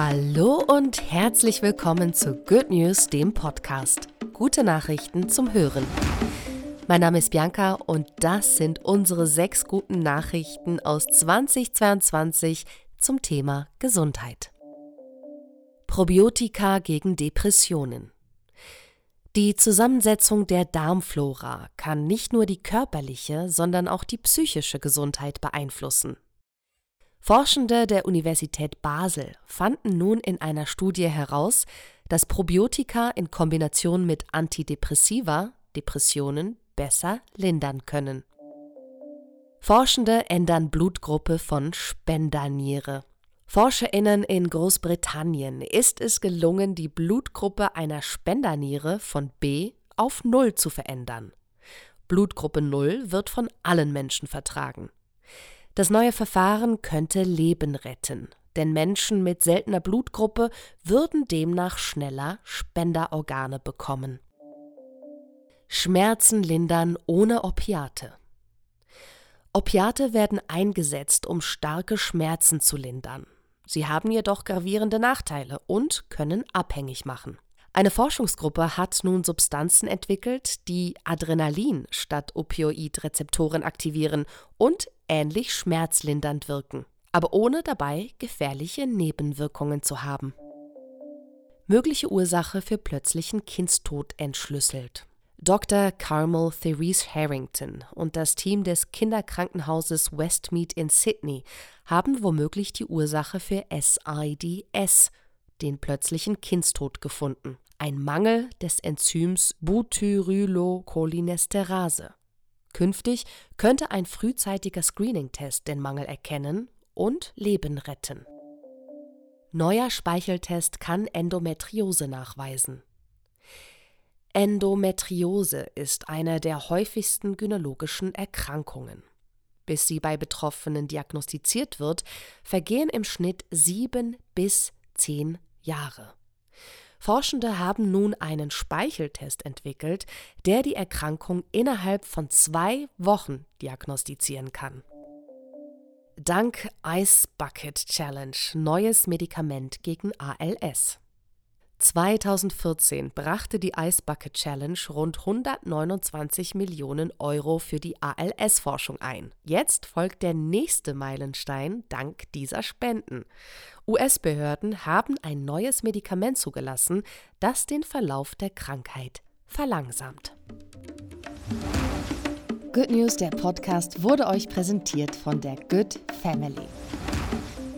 Hallo und herzlich willkommen zu Good News, dem Podcast. Gute Nachrichten zum Hören. Mein Name ist Bianca und das sind unsere sechs guten Nachrichten aus 2022 zum Thema Gesundheit. Probiotika gegen Depressionen. Die Zusammensetzung der Darmflora kann nicht nur die körperliche, sondern auch die psychische Gesundheit beeinflussen. Forschende der Universität Basel fanden nun in einer Studie heraus, dass Probiotika in Kombination mit Antidepressiva Depressionen besser lindern können. Forschende ändern Blutgruppe von Spenderniere. ForscherInnen in Großbritannien ist es gelungen, die Blutgruppe einer Spenderniere von B auf Null zu verändern. Blutgruppe Null wird von allen Menschen vertragen. Das neue Verfahren könnte Leben retten, denn Menschen mit seltener Blutgruppe würden demnach schneller Spenderorgane bekommen. Schmerzen lindern ohne Opiate. Opiate werden eingesetzt, um starke Schmerzen zu lindern. Sie haben jedoch gravierende Nachteile und können abhängig machen. Eine Forschungsgruppe hat nun Substanzen entwickelt, die Adrenalin statt Opioidrezeptoren aktivieren und ähnlich schmerzlindernd wirken, aber ohne dabei gefährliche Nebenwirkungen zu haben. Mögliche Ursache für plötzlichen Kindstod entschlüsselt. Dr. Carmel Therese Harrington und das Team des Kinderkrankenhauses Westmead in Sydney haben womöglich die Ursache für SIDS, den plötzlichen Kindstod, gefunden. Ein Mangel des Enzyms Butyrylcholinesterase. Künftig könnte ein frühzeitiger Screening-Test den Mangel erkennen und Leben retten. Neuer Speicheltest kann Endometriose nachweisen. Endometriose ist eine der häufigsten gynäkologischen Erkrankungen. Bis sie bei Betroffenen diagnostiziert wird, vergehen im Schnitt sieben bis zehn Jahre. Forschende haben nun einen Speicheltest entwickelt, der die Erkrankung innerhalb von zwei Wochen diagnostizieren kann. Dank Ice Bucket Challenge neues Medikament gegen ALS. 2014 brachte die Ice Bucket Challenge rund 129 Millionen Euro für die ALS-Forschung ein. Jetzt folgt der nächste Meilenstein dank dieser Spenden. US-Behörden haben ein neues Medikament zugelassen, das den Verlauf der Krankheit verlangsamt. Good News, der Podcast, wurde euch präsentiert von der Good Family.